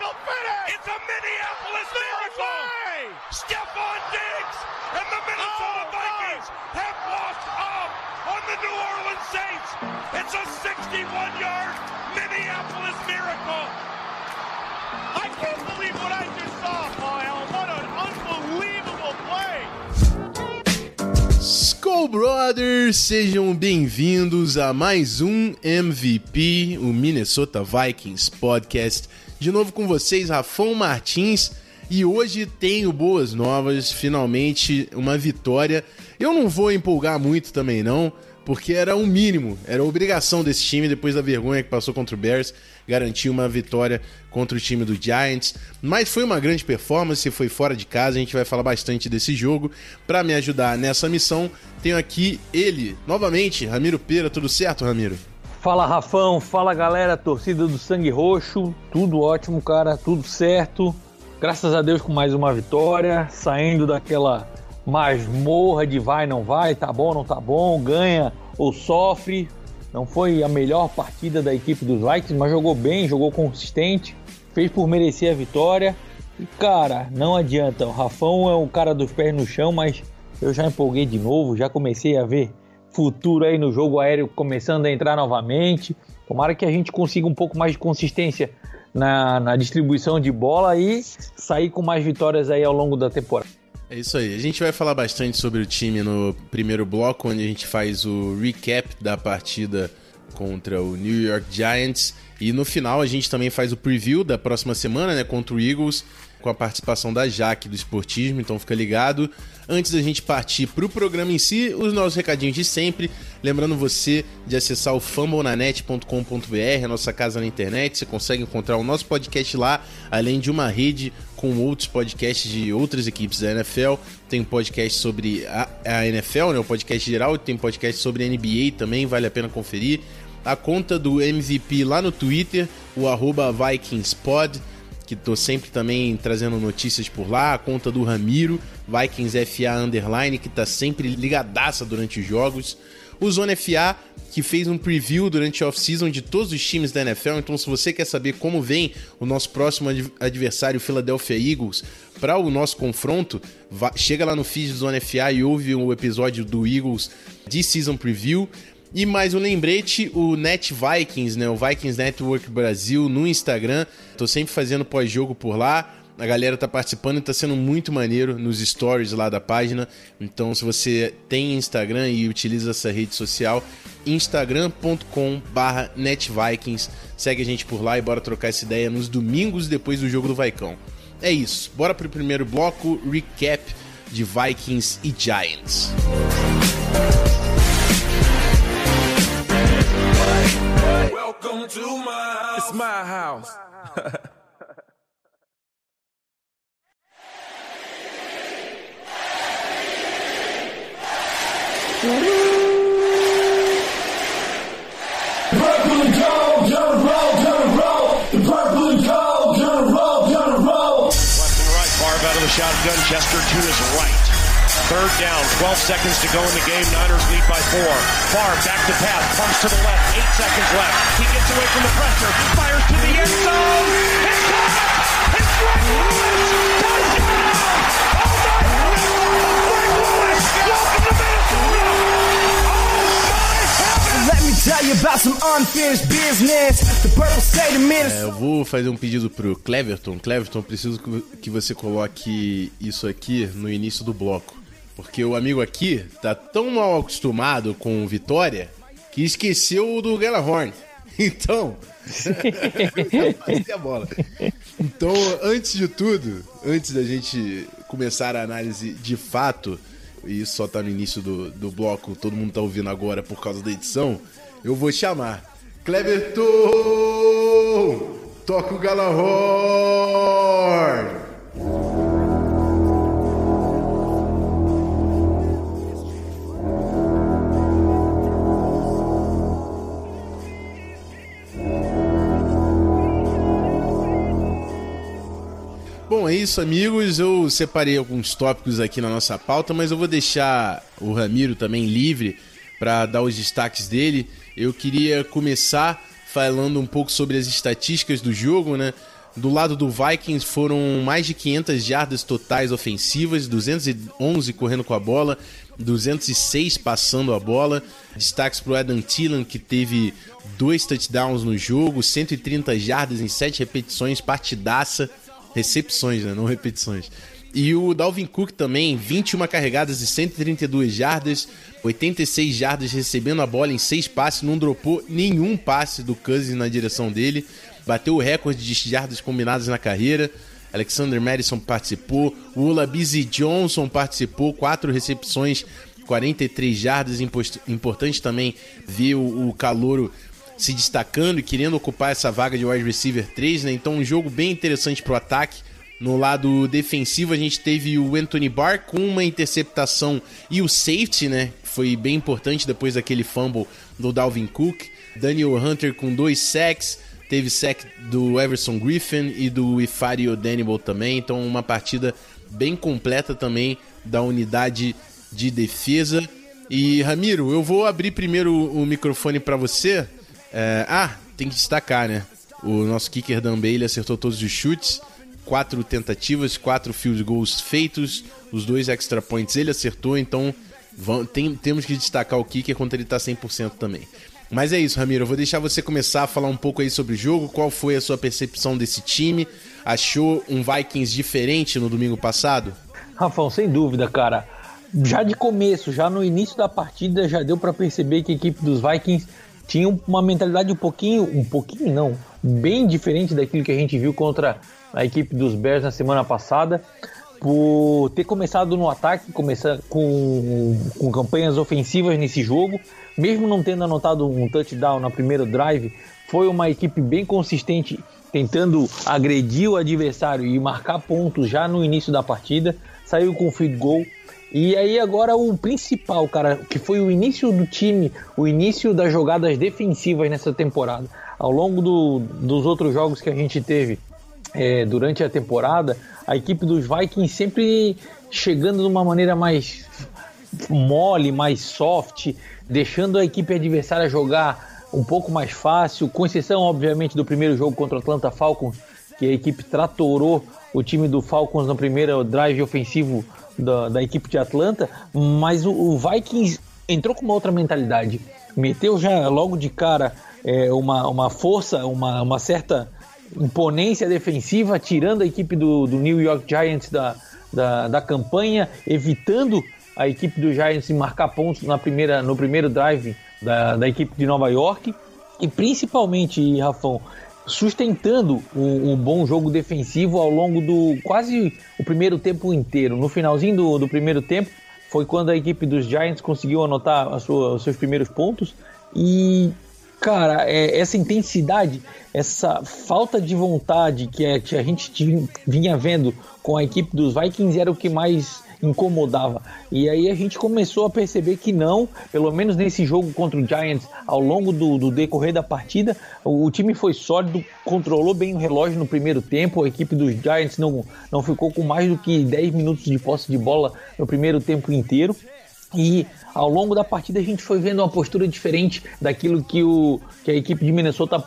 me? It's a Minneapolis miracle! Stephon Diggs and the Minnesota oh, Vikings have walked up on the New Orleans Saints. It's a 61-yard Minneapolis miracle. I can't believe what I just saw, Kyle. What an unbelievable play! Skull Brothers, sejam bem-vindos a mais um MVP, o Minnesota Vikings Podcast de novo com vocês, Rafão Martins. E hoje tenho boas novas, finalmente uma vitória. Eu não vou empolgar muito também não, porque era o um mínimo, era obrigação desse time depois da vergonha que passou contra o Bears, garantir uma vitória contra o time do Giants. Mas foi uma grande performance, foi fora de casa, a gente vai falar bastante desse jogo. Para me ajudar nessa missão, tenho aqui ele, novamente, Ramiro Pera. Tudo certo, Ramiro? Fala Rafão, fala galera, torcida do Sangue Roxo, tudo ótimo, cara, tudo certo. Graças a Deus com mais uma vitória, saindo daquela masmorra de vai, não vai, tá bom, não tá bom, ganha ou sofre. Não foi a melhor partida da equipe dos Vikings, mas jogou bem, jogou consistente, fez por merecer a vitória. E cara, não adianta, o Rafão é o cara dos pés no chão, mas eu já empolguei de novo, já comecei a ver futuro aí no jogo aéreo começando a entrar novamente. Tomara que a gente consiga um pouco mais de consistência na, na distribuição de bola e sair com mais vitórias aí ao longo da temporada. É isso aí. A gente vai falar bastante sobre o time no primeiro bloco, onde a gente faz o recap da partida contra o New York Giants. E no final a gente também faz o preview da próxima semana, né, contra o Eagles com a participação da Jaque do Esportismo, então fica ligado. Antes da gente partir para o programa em si, os nossos recadinhos de sempre. Lembrando você de acessar o fambonanet.com.br, a nossa casa na internet. Você consegue encontrar o nosso podcast lá, além de uma rede com outros podcasts de outras equipes da NFL. Tem um podcast sobre a, a NFL, né, o podcast geral, tem um podcast sobre NBA também, vale a pena conferir. A conta do MVP lá no Twitter, o arroba VikingsPod que tô sempre também trazendo notícias por lá, a conta do Ramiro, Vikings FA Underline, que tá sempre ligadaça durante os jogos. O Zona FA, que fez um preview durante a off-season de todos os times da NFL. Então, se você quer saber como vem o nosso próximo adversário, Philadelphia Eagles, para o nosso confronto, chega lá no feed do Zona FA e ouve o episódio do Eagles de Season Preview. E mais um lembrete, o Net Vikings, né? O Vikings Network Brasil no Instagram. Tô sempre fazendo pós-jogo por lá. A galera tá participando e tá sendo muito maneiro nos stories lá da página. Então, se você tem Instagram e utiliza essa rede social, instagram.com/netvikings. Segue a gente por lá e bora trocar essa ideia nos domingos depois do jogo do Vaicão. É isso. Bora pro primeiro bloco, recap de Vikings e Giants. Welcome to my house. It's my house. Purple and gold, gonna roll, gonna roll. The purple and gold, gonna roll, gonna roll. Left and right, Barb out of the shotgun. Chester to his right. Third down, 12 seconds to go in the game. Niners lead by four. Far back to pass, pumps to the left. Eight seconds left. He gets away from the pressure, fires to the end zone. It's caught! It's Greg Lewis! Touchdown! Oh my God! Greg Lewis! Welcome to Minnesota! Oh Let me tell you about some unfinished business. The purple state of Minnesota. É, eu vou fazer um pedido pro Cleverton. Cleverton, preciso que você coloque isso aqui no início do bloco. Porque o amigo aqui tá tão mal acostumado com vitória que esqueceu do Galahorn. Então, a bola. Então, antes de tudo, antes da gente começar a análise de fato, e isso só tá no início do, do bloco, todo mundo tá ouvindo agora por causa da edição, eu vou chamar Cleverton! Toca o Galahorn! É isso, amigos. Eu separei alguns tópicos aqui na nossa pauta, mas eu vou deixar o Ramiro também livre para dar os destaques dele. Eu queria começar falando um pouco sobre as estatísticas do jogo, né? Do lado do Vikings foram mais de 500 jardas totais ofensivas, 211 correndo com a bola, 206 passando a bola. Destaques para o Adam Thielen, que teve dois touchdowns no jogo, 130 jardas em 7 repetições, partidaça. Recepções, né? Não repetições. E o Dalvin Cook também, 21 carregadas e 132 jardas, 86 jardas recebendo a bola em 6 passes, não dropou nenhum passe do Cousins na direção dele. Bateu o recorde de jardas combinadas na carreira. Alexander Madison participou, o Olabizi Johnson participou, quatro recepções, 43 jardas. Importante também ver o, o Calouro se destacando e querendo ocupar essa vaga de wide receiver 3, né? Então um jogo bem interessante para o ataque. No lado defensivo, a gente teve o Anthony Barr com uma interceptação e o safety, né? Foi bem importante depois daquele fumble do Dalvin Cook. Daniel Hunter com dois sacks. Teve sack do Everson Griffin e do Ifario Daniel também. Então, uma partida bem completa também da unidade de defesa. E Ramiro, eu vou abrir primeiro o microfone para você. É... ah, tem que destacar, né? O nosso kicker Dan Bailey acertou todos os chutes quatro tentativas, quatro field goals feitos, os dois extra points ele acertou, então vamos, tem, temos que destacar o kicker quando ele está 100% também. Mas é isso, Ramiro, eu vou deixar você começar a falar um pouco aí sobre o jogo, qual foi a sua percepção desse time, achou um Vikings diferente no domingo passado? Rafão, sem dúvida, cara. Já de começo, já no início da partida, já deu para perceber que a equipe dos Vikings tinha uma mentalidade um pouquinho, um pouquinho não, bem diferente daquilo que a gente viu contra a equipe dos Bears na semana passada, por ter começado no ataque, começar com, com campanhas ofensivas nesse jogo, mesmo não tendo anotado um touchdown na primeiro drive, foi uma equipe bem consistente tentando agredir o adversário e marcar pontos já no início da partida, saiu com field goal. E aí agora o principal, cara, que foi o início do time, o início das jogadas defensivas nessa temporada. Ao longo do, dos outros jogos que a gente teve, é, durante a temporada, a equipe dos Vikings sempre chegando de uma maneira mais mole, mais soft, deixando a equipe adversária jogar um pouco mais fácil, com exceção, obviamente, do primeiro jogo contra o Atlanta Falcons, que a equipe tratorou o time do Falcons no primeiro drive ofensivo da, da equipe de Atlanta, mas o, o, Vikings entrou com uma outra mentalidade, meteu já logo de cara é, uma, uma força, uma, uma certa imponência defensiva, tirando a equipe do, do New York Giants da, da, da, campanha, evitando a equipe do Giants marcar pontos na primeira, no primeiro drive da, da equipe de Nova York. E principalmente, Rafão, sustentando um, um, bom jogo defensivo ao longo do quase o primeiro tempo inteiro. No finalzinho do, do primeiro tempo foi quando a equipe dos Giants conseguiu anotar sua, os seus primeiros pontos e cara, é, essa intensidade, essa falta de vontade que, é, que a gente vinha vendo com a equipe dos Vikings era o que mais incomodava. E aí a gente começou a perceber que não, pelo menos nesse jogo contra o Giants, ao longo do, do decorrer da partida, o, o, time foi sólido, controlou bem o relógio no primeiro tempo, a equipe dos Giants não, não ficou com mais do que 10 minutos de posse de bola no primeiro tempo inteiro. E ao longo da partida a gente foi vendo uma postura diferente daquilo que, o, que a equipe de Minnesota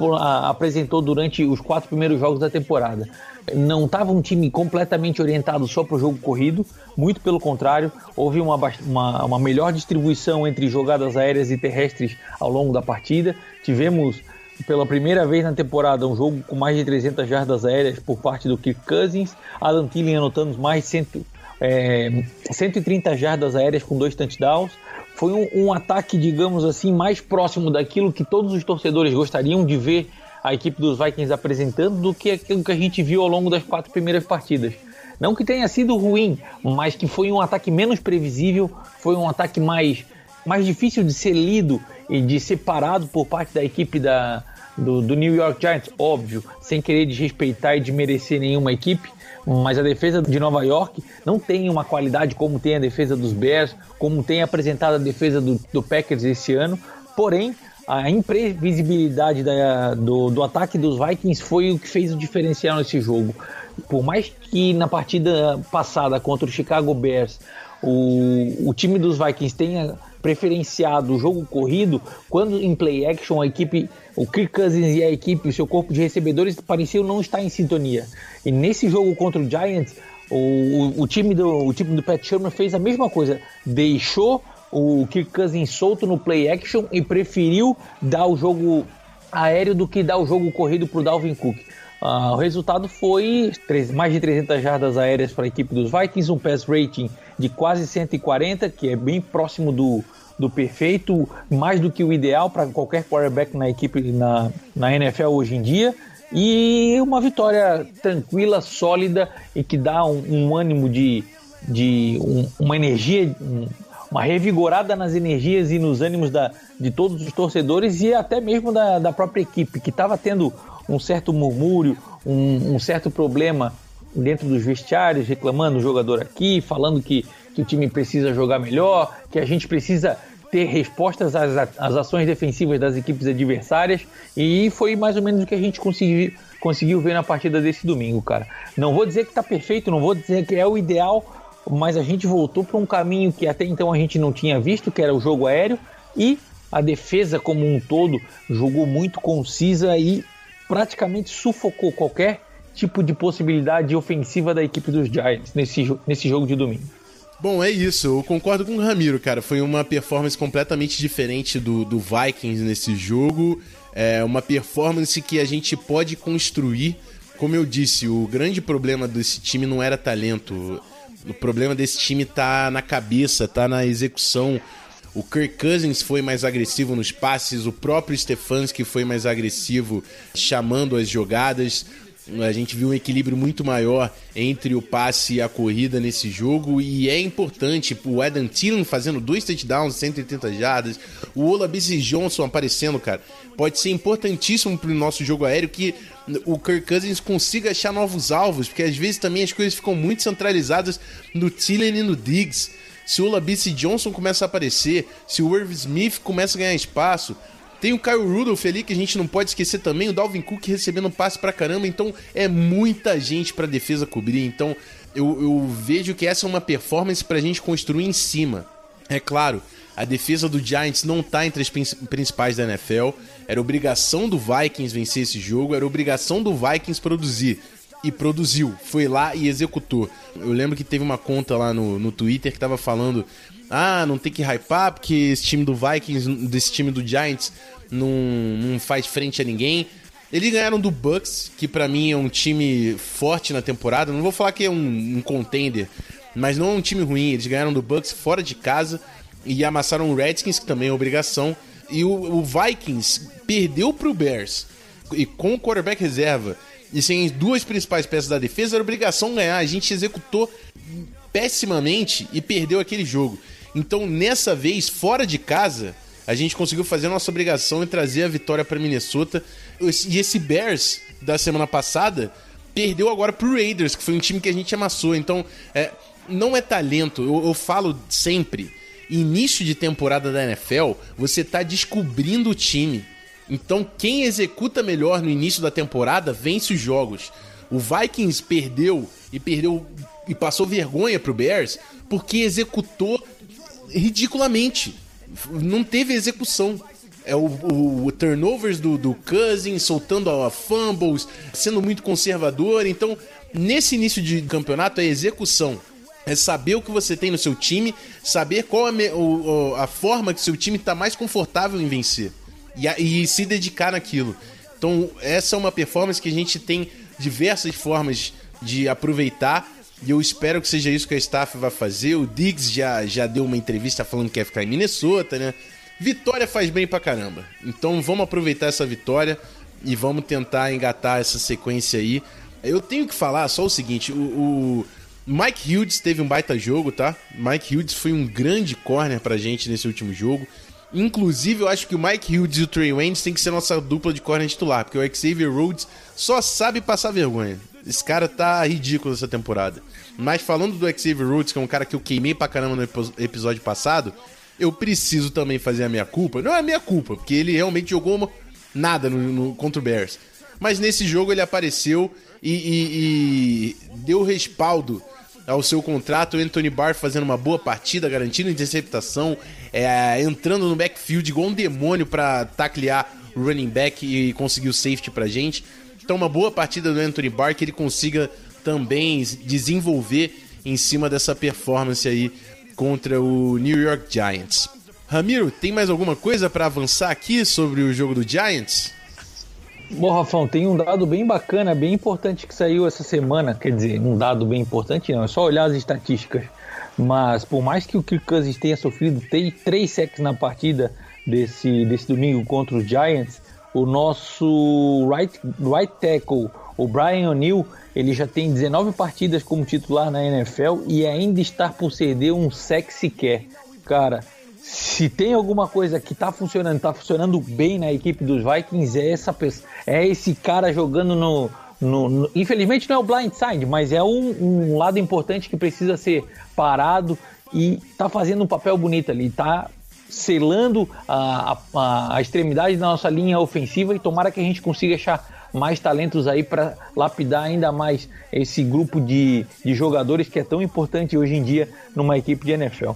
apresentou durante os quatro primeiros jogos da temporada. Não estava um time completamente orientado só para o jogo corrido, muito pelo contrário, houve uma, uma, uma melhor distribuição entre jogadas aéreas e terrestres ao longo da partida. Tivemos pela primeira vez na temporada um jogo com mais de 300 jardas aéreas por parte do Kirk Cousins, Adam Thielen anotando mais de 100, é, 130 jardas aéreas com dois touchdowns. Foi um, um, ataque, digamos assim, mais próximo daquilo que todos os torcedores gostariam de ver a equipe dos Vikings apresentando do que aquilo que a gente viu ao longo das quatro primeiras partidas. Não que tenha sido ruim, mas que foi um ataque menos previsível, foi um ataque mais, mais difícil de ser lido e de ser parado por parte da equipe da, do, do New York Giants, óbvio, sem querer desrespeitar e desmerecer nenhuma equipe, mas a defesa de Nova York não tem uma qualidade como tem a defesa dos Bears, como tem apresentado a defesa do, do Packers esse ano. Porém, a imprevisibilidade da, do, do, ataque dos Vikings foi o que fez o diferencial nesse jogo. por mais que na partida passada contra o Chicago Bears o, o time dos Vikings tenha preferenciado o jogo corrido, quando em play action a equipe, o Kirk Cousins e a equipe, o seu corpo de recebedores pareciam não estar em sintonia. E nesse jogo contra o Giants, o, o, time, do, o time do Pat Shermer fez a mesma coisa, deixou o Kirk Cousins solto no play action e preferiu dar o jogo aéreo do que dar o jogo corrido para o Dalvin Cook. Uh, o resultado foi mais de 300 jardas aéreas para a equipe dos Vikings, um pass rating de quase 140, que é bem próximo do, do perfeito, mais do que o ideal para qualquer quarterback na equipe na, na NFL hoje em dia. E uma vitória tranquila, sólida e que dá um, um ânimo de, de um, uma energia, um, uma revigorada nas energias e nos ânimos da, de todos os torcedores e até mesmo da, da própria equipe, que estava tendo um certo murmúrio, um, um certo problema dentro dos vestiários, reclamando o jogador aqui, falando que, que o time precisa jogar melhor, que a gente precisa ter respostas às, às ações defensivas das equipes adversárias, e foi mais ou menos o que a gente conseguiu, conseguiu ver na partida desse domingo, cara. Não vou dizer que está perfeito, não vou dizer que é o ideal, mas a gente voltou para um caminho que até então a gente não tinha visto, que era o jogo aéreo, e a defesa como um todo jogou muito concisa e praticamente sufocou qualquer tipo de possibilidade ofensiva da equipe dos Giants nesse, nesse jogo de domingo. Bom, é isso. Eu concordo com o Ramiro, cara. Foi uma performance completamente diferente do, do Vikings nesse jogo. É uma performance que a gente pode construir. Como eu disse, o grande problema desse time não era talento. O problema desse time tá na cabeça, tá na execução. O Kirk Cousins foi mais agressivo nos passes, o próprio Stefanski foi mais agressivo chamando as jogadas. A gente viu um equilíbrio muito maior entre o passe e a corrida nesse jogo e é importante o Adam Thielen fazendo dois touchdowns, 180 jardas, o Olabisi Johnson aparecendo, cara. Pode ser importantíssimo para o nosso jogo aéreo que o Kirk Cousins consiga achar novos alvos, porque às vezes também as coisas ficam muito centralizadas no Thielen e no Diggs se o Labice Johnson começa a aparecer, se o Irv Smith começa a ganhar espaço, tem o Kyle Rudolph ali que a gente não pode esquecer também, o Dalvin Cook recebendo passe pra caramba, então é muita gente pra defesa cobrir, então eu, eu vejo que essa é uma performance pra gente construir em cima. É claro, a defesa do Giants não tá entre as principais da NFL. Era obrigação do Vikings vencer esse jogo, era obrigação do Vikings produzir e produziu, foi lá e executou. Eu lembro que teve uma conta lá no, no Twitter que tava falando: ah, não tem que hypar porque esse time do Vikings, desse time do Giants, não, não faz frente a ninguém. Eles ganharam do Bucks, que para mim é um time forte na temporada. Não vou falar que é um, um contender, mas não é um time ruim. Eles ganharam do Bucks fora de casa e amassaram o Redskins, que também é obrigação. E o, o Vikings perdeu pro Bears e com o quarterback reserva e sem duas principais peças da defesa, era obrigação ganhar. A gente executou pessimamente e perdeu aquele jogo. Então, nessa vez, fora de casa, a gente conseguiu fazer nossa obrigação e trazer a vitória para Minnesota. E esse Bears da semana passada perdeu agora pro Raiders, que foi um time que a gente amassou. Então, é, não é talento, eu, eu falo sempre. Início de temporada da NFL, você tá descobrindo o time. Então, quem executa melhor no início da temporada vence os jogos. O Vikings perdeu e perdeu e passou vergonha pro Bears porque executou ridiculamente. Não teve execução. É o, o, o turnovers do, do Cousins, soltando a fumbles, sendo muito conservador. Então, nesse início de campeonato, é execução. É saber o que você tem no seu time, saber qual a, a forma que seu time está mais confortável em vencer e, e se dedicar naquilo. Então, essa é uma performance que a gente tem diversas formas de aproveitar. E eu espero que seja isso que a staff vai fazer. O Diggs já, já deu uma entrevista falando que quer ficar em Minnesota, né? Vitória faz bem pra caramba. Então vamos aproveitar essa vitória e vamos tentar engatar essa sequência aí. Eu tenho que falar só o seguinte: o, o Mike Hughes teve um baita jogo, tá? Mike Hughes foi um grande corner pra gente nesse último jogo. Inclusive, eu acho que o Mike Hughes e o Trey Waynes tem que ser nossa dupla de corner titular, porque o Xavier Rhodes só sabe passar vergonha. Esse cara tá ridículo essa temporada. Mas falando do Xavier Rhodes, que é um cara que eu queimei pra caramba no episódio passado, eu preciso também fazer a minha culpa. Não é a minha culpa, porque ele realmente jogou nada no, no, contra o Bears. Mas nesse jogo ele apareceu e, e, deu respaldo ao seu contrato. O Anthony Barr fazendo uma boa partida, garantindo interceptação, é, entrando no backfield igual um demônio para taclear o running back e conseguir o safety pra gente. Então, uma boa partida do Anthony Barr que ele consiga também desenvolver em cima dessa performance aí contra o New York Giants. Ramiro, tem mais alguma coisa para avançar aqui sobre o jogo do Giants? Bom, Rafão, tem um dado bem bacana, bem importante que saiu essa semana. Quer dizer, um dado bem importante não, é só olhar as estatísticas. Mas por mais que o Kirk Cousins tenha sofrido três sacks na partida desse, desse domingo contra os Giants, o nosso right, right tackle, o Brian O'Neill, ele já tem 19 partidas como titular na NFL e ainda está por ceder um sec sequer. Cara, se tem alguma coisa que tá funcionando, tá funcionando bem na equipe dos Vikings, é essa é esse cara jogando no, no, no, infelizmente não é o blindside, mas é um, um, lado importante que precisa ser parado e tá fazendo um papel bonito ali, tá selando a, a, a extremidade da nossa linha ofensiva e tomara que a gente consiga achar mais talentos aí para lapidar ainda mais esse grupo de, de jogadores que é tão importante hoje em dia numa equipe de NFL.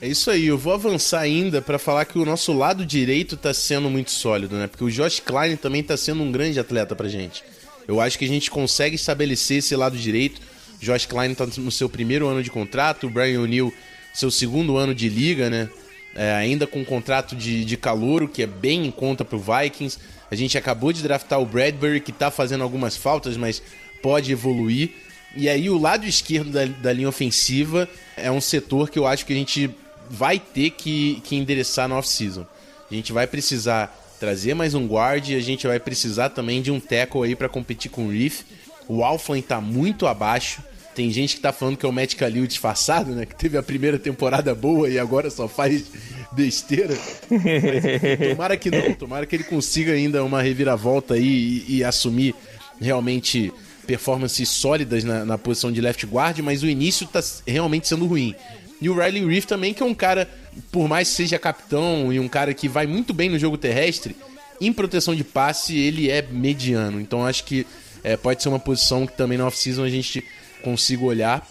É isso aí, eu vou avançar ainda para falar que o nosso lado direito tá sendo muito sólido, né? Porque o Josh Klein também tá sendo um grande atleta pra gente. Eu acho que a gente consegue estabelecer esse lado direito. Josh Klein tá no seu primeiro ano de contrato, o Brian O'Neill seu segundo ano de liga, né? É, ainda com um contrato de, de calouro, que é bem em conta pro Vikings. A gente acabou de draftar o Bradbury, que tá fazendo algumas faltas, mas pode evoluir. E aí o lado esquerdo da, da linha ofensiva é um setor que eu acho que a gente vai ter que, que endereçar no off-season. A gente vai precisar trazer mais um guard e a gente vai precisar também de um tackle aí para competir com o Reef. O Alflin tá muito abaixo. Tem gente que tá falando que é o Matt Khalil disfarçado, né? Que teve a primeira temporada boa e agora só faz besteira. Mas, tomara que não, tomara que ele consiga ainda uma reviravolta aí e, e assumir realmente performances sólidas na, na, posição de left guard, mas o início tá realmente sendo ruim. E o Riley Reef também, que é um cara, por mais que seja capitão e um cara que vai muito bem no jogo terrestre, em proteção de passe ele é mediano. Então acho que é, pode ser uma posição que também na off-season a gente consiga olhar,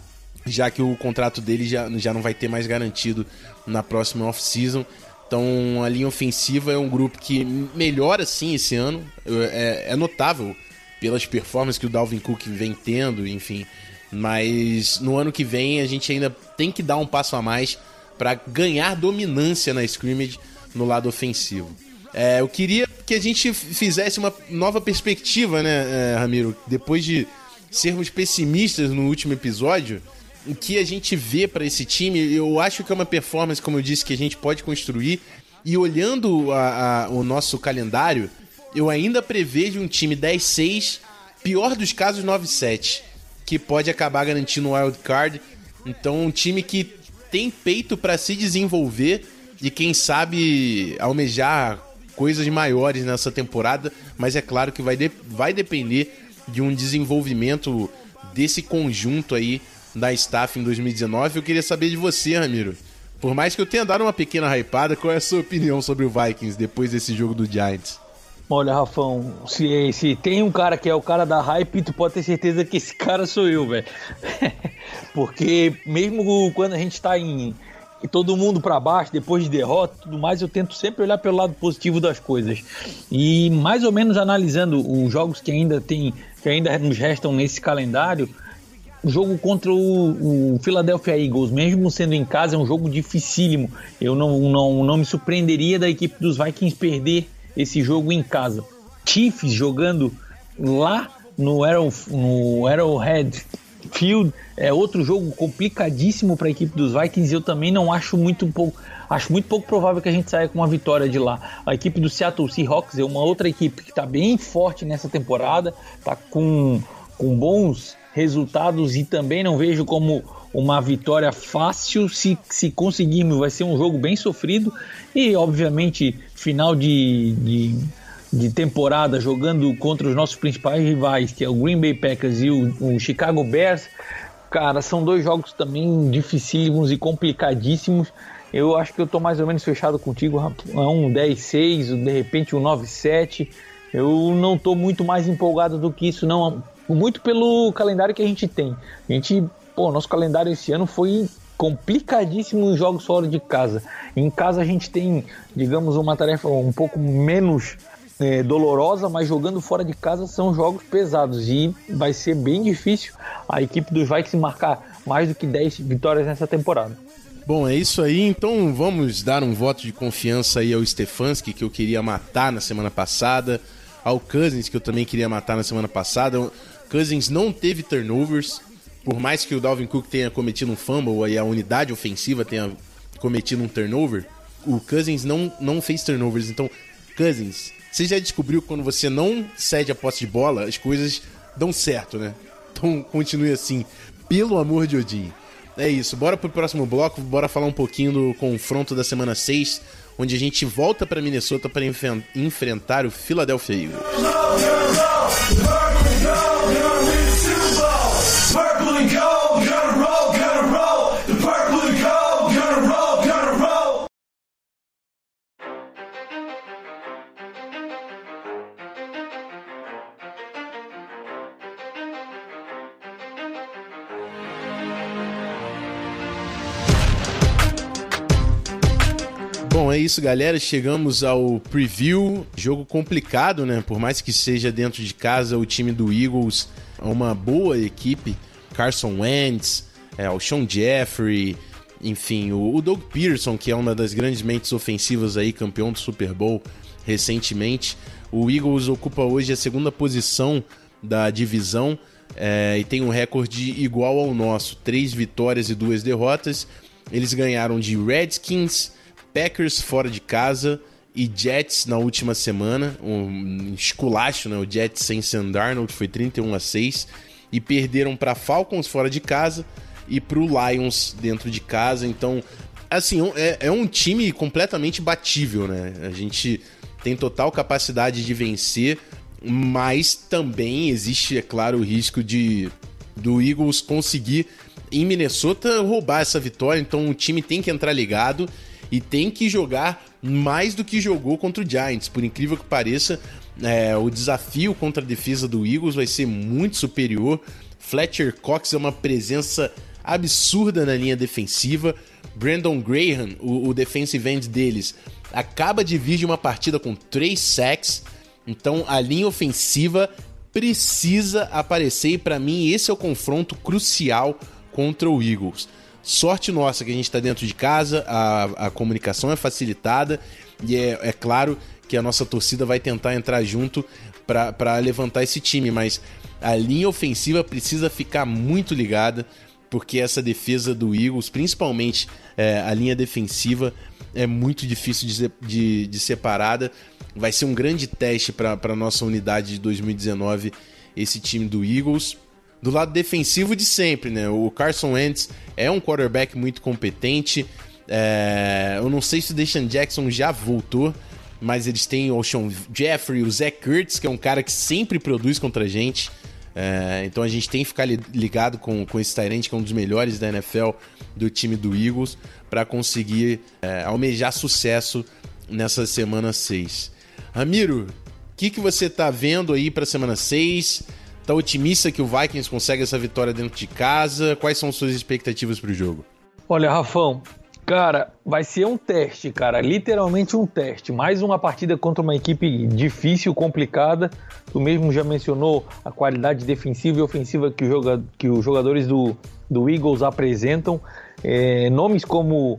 já que o contrato dele já, já não vai ter mais garantido na próxima off-season. Então a linha ofensiva é um grupo que melhora sim esse ano. É, é notável pelas performances que o Dalvin Cook vem tendo, enfim. Mas no ano que vem a gente ainda tem que dar um passo a mais para ganhar dominância na scrimmage no lado ofensivo. É, eu queria que a gente fizesse uma nova perspectiva, né, é, Ramiro? Depois de sermos pessimistas no último episódio, o que a gente vê para esse time, eu acho que é uma performance, como eu disse, que a gente pode construir. E olhando a, a, o nosso calendário, eu ainda prevejo um time 10-6, pior dos casos 9-7 que pode acabar garantindo um wild card. Então, um time que tem peito para se desenvolver e quem sabe almejar coisas maiores nessa temporada, mas é claro que vai, de, vai depender de um desenvolvimento desse conjunto aí da staff em 2019. Eu queria saber de você, Ramiro. Por mais que eu tenha dado uma pequena hypada, qual é a sua opinião sobre o Vikings depois desse jogo do Giants? Olha, Rafão, se, se tem um cara que é o cara da hype, tu pode ter certeza que esse cara sou eu, velho. Porque mesmo quando a gente tá em todo mundo para baixo, depois de derrota tudo mais, eu tento sempre olhar pelo lado positivo das coisas. E mais ou menos analisando os jogos que ainda tem, que ainda nos restam nesse calendário, o jogo contra o, o, Philadelphia Eagles, mesmo sendo em casa, é um jogo dificílimo. Eu não, não, não me surpreenderia da equipe dos Vikings perder esse jogo em casa. Chiefs jogando lá no, Arrow, no Arrowhead Field é outro jogo complicadíssimo para a equipe dos Vikings. Eu também não acho muito pouco, acho muito pouco provável que a gente saia com uma vitória de lá. A equipe do Seattle Seahawks é uma outra equipe que está bem forte nessa temporada, está com, com bons resultados e também não vejo como uma vitória fácil. Se, se conseguirmos, vai ser um jogo bem sofrido. E, obviamente, final de, de, de, temporada jogando contra os nossos principais rivais, que é o Green Bay Packers e o, o Chicago Bears. Cara, são dois jogos também dificílimos e complicadíssimos. Eu acho que eu tô mais ou menos fechado contigo. Um 10-6, de repente um 9-7. Eu não tô muito mais empolgado do que isso, não. muito pelo calendário que a gente tem. A gente, pô, nosso calendário esse ano foi complicadíssimo em jogos fora de casa. Em casa a gente tem, digamos, uma tarefa um pouco menos é, dolorosa, mas jogando fora de casa são jogos pesados e vai ser bem difícil a equipe dos Vikings marcar mais do que 10 vitórias nessa temporada. Bom, é isso aí. Então vamos dar um voto de confiança aí ao Stefanski, que eu queria matar na semana passada, ao Cousins, que eu também queria matar na semana passada. Cousins não teve turnovers, por mais que o Dalvin Cook tenha cometido um fumble e a unidade ofensiva tenha cometido um turnover, o Cousins não, não fez turnovers. Então, Cousins, você já descobriu que quando você não cede a posse de bola, as coisas dão certo, né? Então continue assim, pelo amor de Odin. É isso, bora pro próximo bloco, bora falar um pouquinho do confronto da semana 6, onde a gente volta para Minnesota para enfrentar o Philadelphia Eagles. É isso, galera. Chegamos ao preview. Jogo complicado, né? Por mais que seja dentro de casa, o time do Eagles é uma boa equipe. Carson Wentz, é, o Sean Jeffrey, enfim, o, o Doug Pearson, que é uma das grandes mentes ofensivas aí, campeão do Super Bowl recentemente. O Eagles ocupa hoje a segunda posição da divisão é, e tem um recorde igual ao nosso: três vitórias e duas derrotas. Eles ganharam de Redskins, Packers fora de casa e Jets na última semana, um esculacho, né? O Jets sem Sam Darnold foi 31 a 6 e perderam para Falcons fora de casa e para o Lions dentro de casa. Então, assim, é, é um time completamente batível, né? A gente tem total capacidade de vencer, mas também existe, é claro, o risco de do Eagles conseguir em Minnesota roubar essa vitória. Então, o time tem que entrar ligado e tem que jogar mais do que jogou contra o Giants. Por incrível que pareça, é, o desafio contra a defesa do Eagles vai ser muito superior. Fletcher Cox é uma presença absurda na linha defensiva. Brandon Graham, o, o defensive end deles, acaba de vir de uma partida com três sacks. Então a linha ofensiva precisa aparecer e para mim esse é o confronto crucial contra o Eagles. Sorte nossa que a gente está dentro de casa, a, a comunicação é facilitada e é, é claro que a nossa torcida vai tentar entrar junto para levantar esse time, mas a linha ofensiva precisa ficar muito ligada, porque essa defesa do Eagles, principalmente é, a linha defensiva, é muito difícil de, de, de separada. Vai ser um grande teste para a nossa unidade de 2019, esse time do Eagles do lado defensivo de sempre, né? O Carson Wentz é um quarterback muito competente. É... eu não sei se o Deshaun Jackson já voltou, mas eles têm o Sean Jeffrey, o Zach Kurtz, que é um cara que sempre produz contra a gente. É... então a gente tem que ficar ligado com, com esse Tyrant, que é um dos melhores da NFL do time do Eagles, para conseguir é, almejar sucesso nessa semana 6. Ramiro, o que, que você tá vendo aí para semana 6? Tá otimista que o Vikings consegue essa vitória dentro de casa? Quais são suas expectativas para o jogo? Olha, Rafão, cara, vai ser um teste, cara, literalmente um teste. Mais uma partida contra uma equipe difícil, complicada. Tu mesmo já mencionou a qualidade defensiva e ofensiva que, joga, que os jogadores do, do Eagles apresentam. É, nomes como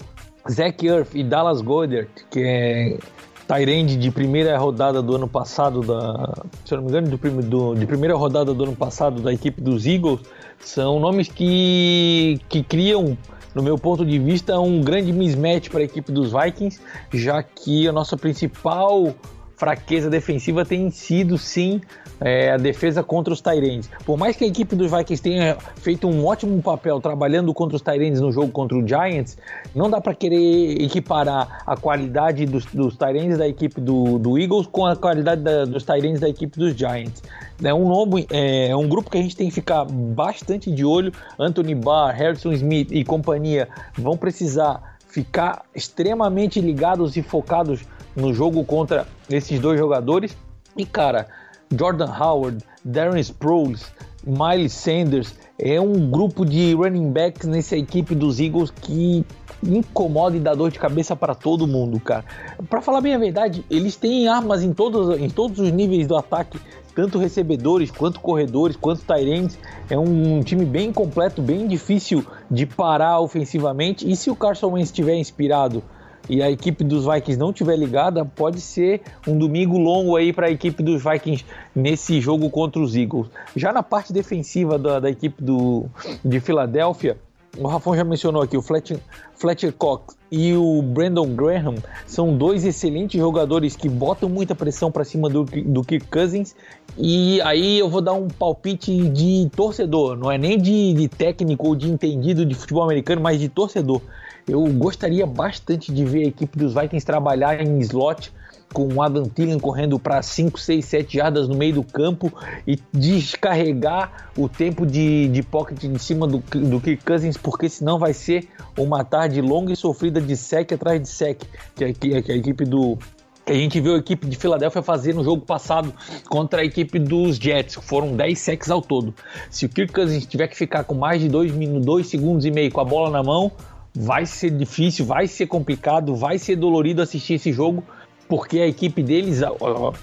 Zach Earth e Dallas Goddard, que é Tyrande de primeira rodada do ano passado, da, se eu não me engano, do, do, de primeira rodada do ano passado da equipe dos Eagles, são nomes que, que criam, no meu ponto de vista, um grande mismatch para a equipe dos Vikings, já que a nossa principal fraqueza defensiva tem sido sim é, a defesa contra os Tyrants. Por mais que a equipe dos Vikings tenha feito um ótimo papel trabalhando contra os Tyrants no jogo contra o Giants, não dá para querer equiparar a qualidade dos, dos da equipe do, do, Eagles com a qualidade da, dos Tyrants da equipe dos Giants. É um, novo, é, é um grupo que a gente tem que ficar bastante de olho. Anthony Barr, Harrison Smith e companhia vão precisar ficar extremamente ligados e focados no jogo contra esses dois jogadores. E cara, Jordan Howard, Darren Sproles, Miles Sanders, é um grupo de running backs nessa equipe dos Eagles que incomoda e dá dor de cabeça para todo mundo, cara. Para falar bem a verdade, eles têm armas em todos, em todos os níveis do ataque, tanto recebedores, quanto corredores, quanto Tyrants. É um, um, time bem completo, bem difícil de parar ofensivamente. E se o Carson Wentz estiver inspirado e a equipe dos Vikings não estiver ligada, pode ser um domingo longo aí para a equipe dos Vikings nesse jogo contra os Eagles. Já na parte defensiva da, da equipe do, de Filadélfia, o Rafão já mencionou aqui, o Fletcher, Fletcher Cox e o Brandon Graham são dois excelentes jogadores que botam muita pressão para cima do, do Kirk Cousins. E aí eu vou dar um palpite de torcedor, não é nem de, de técnico ou de entendido de futebol americano, mas de torcedor. Eu gostaria bastante de ver a equipe dos Vikings trabalhar em slot com o Adam Thielen correndo para 5, 6, 7 jardas no meio do campo e descarregar o tempo de, de pocket em cima do, do Kirk Cousins, porque senão vai ser uma tarde longa e sofrida de sec atrás de sec, que que a equipe do, que a gente viu a equipe de Filadélfia fazer no jogo passado contra a equipe dos Jets, foram 10 sacks ao todo. Se o Kirk Cousins tiver que ficar com mais de 2 minutos, 2 segundos e meio com a bola na mão, vai ser difícil, vai ser complicado, vai ser dolorido assistir esse jogo, porque a equipe deles, a,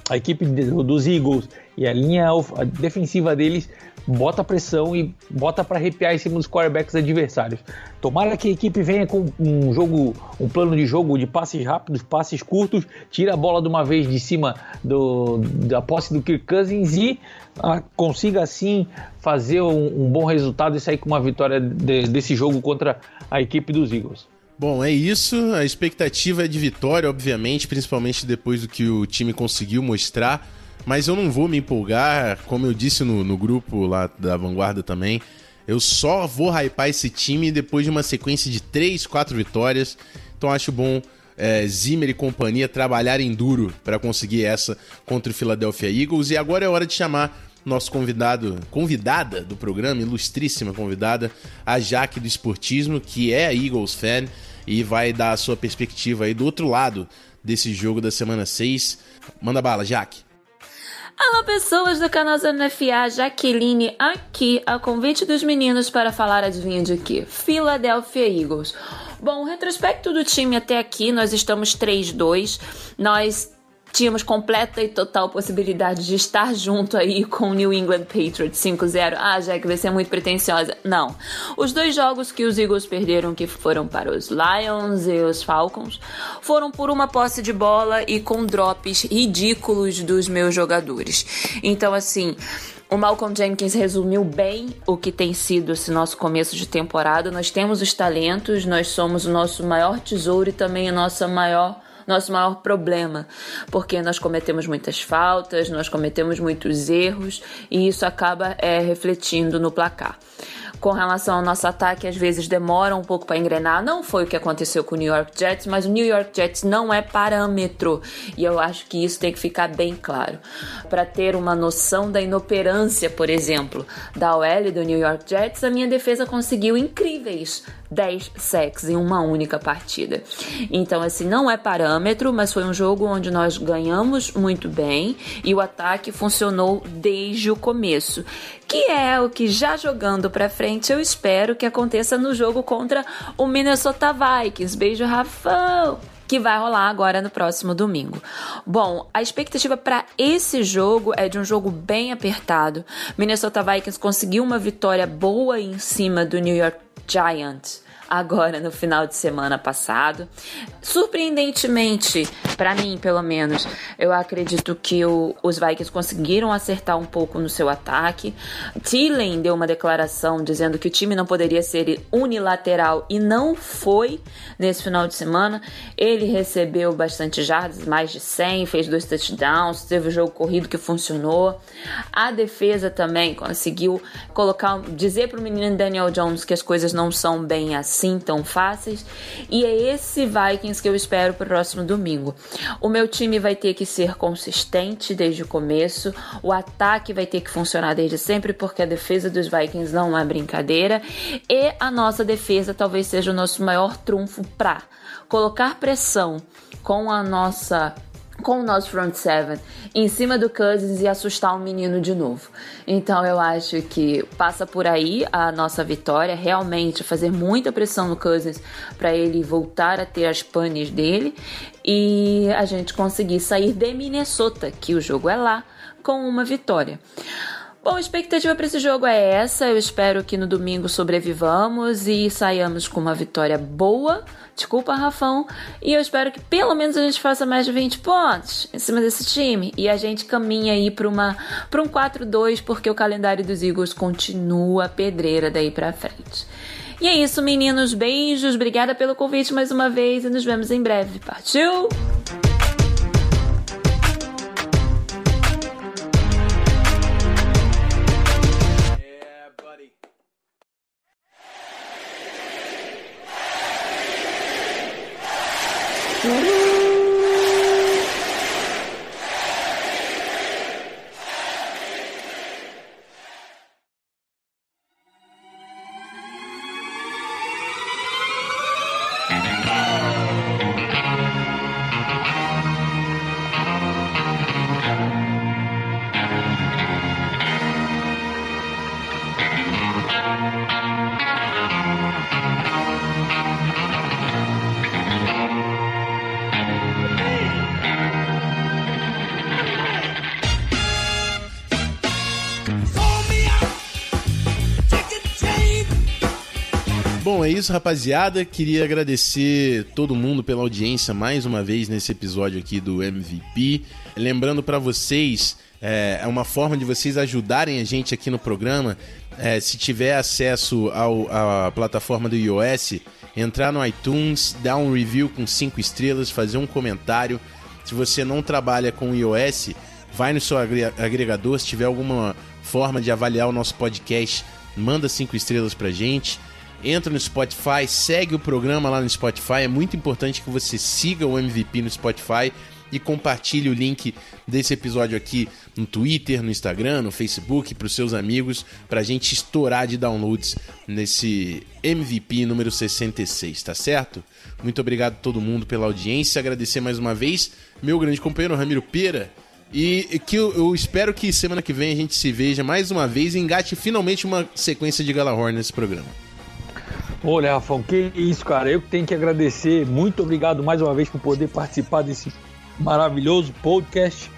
a, equipe dos Eagles e a linha defensiva deles bota pressão e bota para arrepiar em cima dos quarterbacks adversários. Tomara que a equipe venha com um jogo, um plano de jogo de passes rápidos, passes curtos, tira a bola de uma vez de cima do, da posse do Kirk Cousins e ah, consiga assim fazer um, um, bom resultado e sair com uma vitória de, desse jogo contra a equipe dos Eagles. Bom, é isso. A expectativa é de vitória, obviamente, principalmente depois do que o time conseguiu mostrar. Mas eu não vou me empolgar, como eu disse no, no grupo lá da Vanguarda também. Eu só vou hypar esse time depois de uma sequência de 3, 4 vitórias. Então acho bom é, Zimmer e companhia trabalharem duro para conseguir essa contra o Philadelphia Eagles. E agora é hora de chamar nosso convidado, convidada do programa, ilustríssima convidada, a Jaque do Esportismo, que é Eagles fan e vai dar a sua perspectiva aí do outro lado desse jogo da semana 6. Manda bala, Jaque. Alô, pessoas do canal NFA, Jaqueline aqui, a convite dos meninos para falar, adivinha de quê? Philadelphia Eagles. Bom, retrospecto do time até aqui, nós estamos 3-2. Nós tínhamos completa e total possibilidade de estar junto aí com o New England Patriots 5-0. Ah, Jack, vai ser muito pretensiosa. Não. Os dois jogos que os Eagles perderam, que foram para os Lions e os Falcons, foram por uma posse de bola e com drops ridículos dos meus jogadores. Então, assim, o Malcolm Jenkins resumiu bem o que tem sido esse nosso começo de temporada. Nós temos os talentos, nós somos o nosso maior tesouro e também a nossa maior nosso maior problema, porque nós cometemos muitas faltas, nós cometemos muitos erros e isso acaba é, refletindo no placar com relação ao nosso ataque, às vezes demora um pouco para engrenar. Não foi o que aconteceu com o New York Jets, mas o New York Jets não é parâmetro e eu acho que isso tem que ficar bem claro. Para ter uma noção da inoperância, por exemplo, da OL do New York Jets, a minha defesa conseguiu incríveis 10 sacks em uma única partida. Então, assim, não é parâmetro, mas foi um jogo onde nós ganhamos muito bem e o ataque funcionou desde o começo, que é o que já jogando para frente eu espero que aconteça no jogo contra o Minnesota Vikings. Beijo, Rafão! que vai rolar agora no próximo domingo. Bom, a expectativa para esse jogo é de um jogo bem apertado. Minnesota Vikings conseguiu uma vitória boa em cima do New York Giants agora no final de semana passado. Surpreendentemente, para mim, pelo menos, eu acredito que o, os Vikings conseguiram acertar um pouco no seu ataque. Thielen deu uma declaração dizendo que o time não poderia ser unilateral e não foi nesse final de semana. Ele recebeu bastante jardas, mais de 100, fez dois touchdowns, teve o jogo corrido que funcionou. A defesa também conseguiu colocar, dizer para o menino Daniel Jones que as coisas não são bem assim assim tão fáceis. E é esse Vikings que eu espero para o próximo domingo. O meu time vai ter que ser consistente desde o começo, o ataque vai ter que funcionar desde sempre, porque a defesa dos Vikings não é brincadeira, e a nossa defesa talvez seja o nosso maior trunfo para colocar pressão com a nossa com o nosso front seven em cima do Cousins e assustar o menino de novo. Então eu acho que passa por aí a nossa vitória, realmente fazer muita pressão no Cousins para ele voltar a ter as panes dele e a gente conseguir sair de Minnesota, que o jogo é lá, com uma vitória. Bom, a expectativa para esse jogo é essa. Eu espero que no domingo sobrevivamos e saiamos com uma vitória boa. Desculpa, Rafão. E eu espero que pelo menos a gente faça mais de 20 pontos em cima desse time. E a gente caminha aí para um 4-2, porque o calendário dos Eagles continua pedreira daí para frente. E é isso, meninos. Beijos. Obrigada pelo convite mais uma vez e nos vemos em breve. Partiu! Isso, rapaziada. Queria agradecer todo mundo pela audiência mais uma vez nesse episódio aqui do MVP. Lembrando para vocês, é, é, uma forma de vocês ajudarem a gente aqui no programa. É, se tiver acesso ao, à plataforma do iOS, entrar no iTunes, dar um review com cinco estrelas, fazer um comentário. Se você não trabalha com iOS, vai no seu agregador. Se tiver alguma forma de avaliar o nosso podcast, manda cinco estrelas pra gente entra no Spotify, segue o programa lá no Spotify. É muito importante que você siga o MVP no Spotify e compartilhe o link desse episódio aqui no Twitter, no Instagram, no Facebook para os seus amigos, para a gente estourar de downloads nesse MVP número 66, tá certo? Muito obrigado a todo mundo pela audiência, agradecer mais uma vez meu grande companheiro Ramiro Pera. E que eu, eu, espero que semana que vem a gente se veja mais uma vez e engate finalmente uma sequência de Galahorn nesse programa. Olha, Rafão, que isso, cara. Eu tenho que agradecer. Muito obrigado mais uma vez por poder participar desse maravilhoso podcast.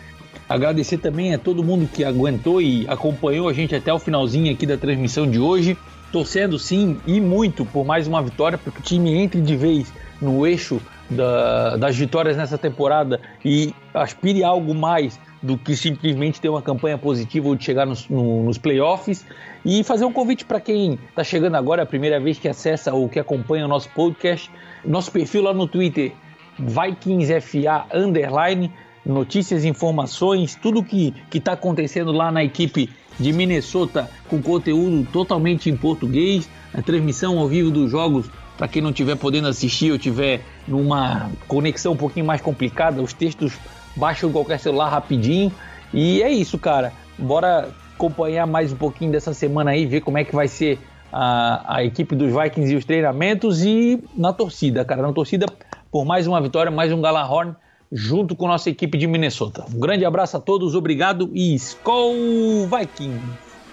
Agradecer também a todo mundo que aguentou e acompanhou a gente até o finalzinho aqui da transmissão de hoje. Torcendo sim e muito por mais uma vitória, porque o time entre de vez no eixo da, das vitórias nessa temporada e aspire algo mais do que simplesmente ter uma campanha positiva ou de chegar nos, no, nos playoffs. E fazer um convite para quem está chegando agora, é a primeira vez que acessa ou que acompanha o nosso podcast, nosso perfil lá no Twitter, VikingsFA Underline, notícias, informações, tudo que está acontecendo lá na equipe de Minnesota com conteúdo totalmente em português, a transmissão ao vivo dos jogos para quem não estiver podendo assistir ou tiver numa conexão um pouquinho mais complicada, os textos baixam qualquer celular rapidinho. E é isso, cara. Bora acompanhar mais um pouquinho dessa semana aí, ver como é que vai ser a, a equipe dos Vikings e os treinamentos e na torcida, cara, na torcida por mais uma vitória, mais um Galahorn junto com nossa equipe de Minnesota. Um grande abraço a todos, obrigado e Skol Vikings!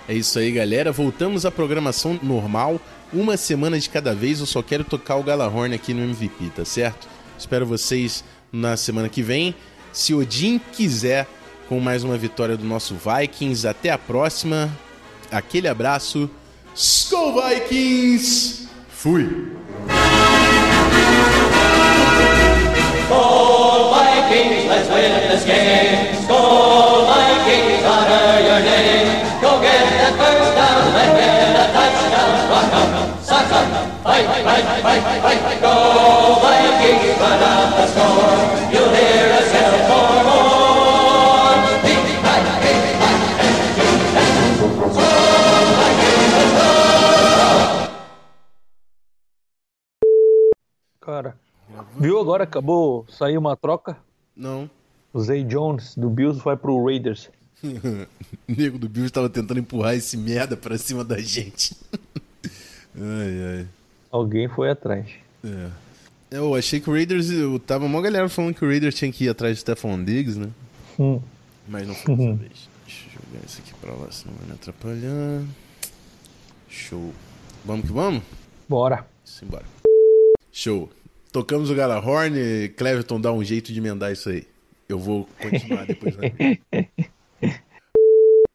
É isso aí, galera. Voltamos à programação normal, uma semana de cada vez. Eu só quero tocar o Galahorn aqui no MVP, tá certo? Espero vocês na semana que vem. Se Odin quiser, com mais uma vitória do nosso Vikings. Até a próxima. Aquele abraço. Skull Vikings! Fui! Vikings, let's win this game. Skull Vikings, honor your name. Go get that first down, get a touchdown. Rock up, up, fight, fight, fight, fight. Go Vikings, run out the score. You'll hear us yell for more. Cara, viu agora? Acabou, saiu uma troca? Não. O Zay Jones do Bills vai pro Raiders. o nego do Bills tava tentando empurrar esse merda pra cima da gente. ai, ai. Alguém foi atrás. É. Eu achei que o Raiders. Eu tava uma galera falando que o Raiders tinha que ir atrás de Stephon Diggs, né? Hum. Mas não foi dessa vez. Deixa eu jogar isso aqui pra lá, senão vai me atrapalhar. Show. Vamos que vamos? Bora. Simbora. Show. Tocamos o Galahorn, Cleverton dá um jeito de emendar isso aí. Eu vou continuar depois.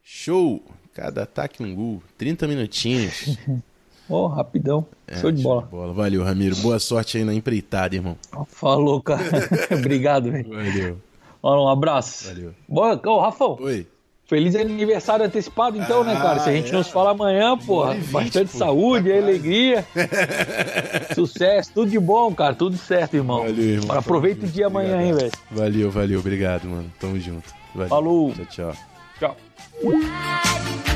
Show. Cada ataque um gol. 30 minutinhos. Ó, oh, rapidão. É, show de bola. De bola. Valeu, Ramiro. Boa sorte aí na empreitada, irmão. Falou, cara. Obrigado, velho. Valeu. Um abraço. Valeu. Boa, ô, Rafão. Oi. Feliz aniversário antecipado, então, ah, né, cara? Se a gente é. não se fala amanhã, porra, 20, bastante pô. saúde, tá alegria, sucesso, tudo de bom, cara, tudo certo, irmão. Valeu, irmão. Aproveita o dia amanhã, hein, velho. Valeu, valeu, obrigado, mano. Tamo junto. Valeu. Falou. Tchau, tchau. Tchau.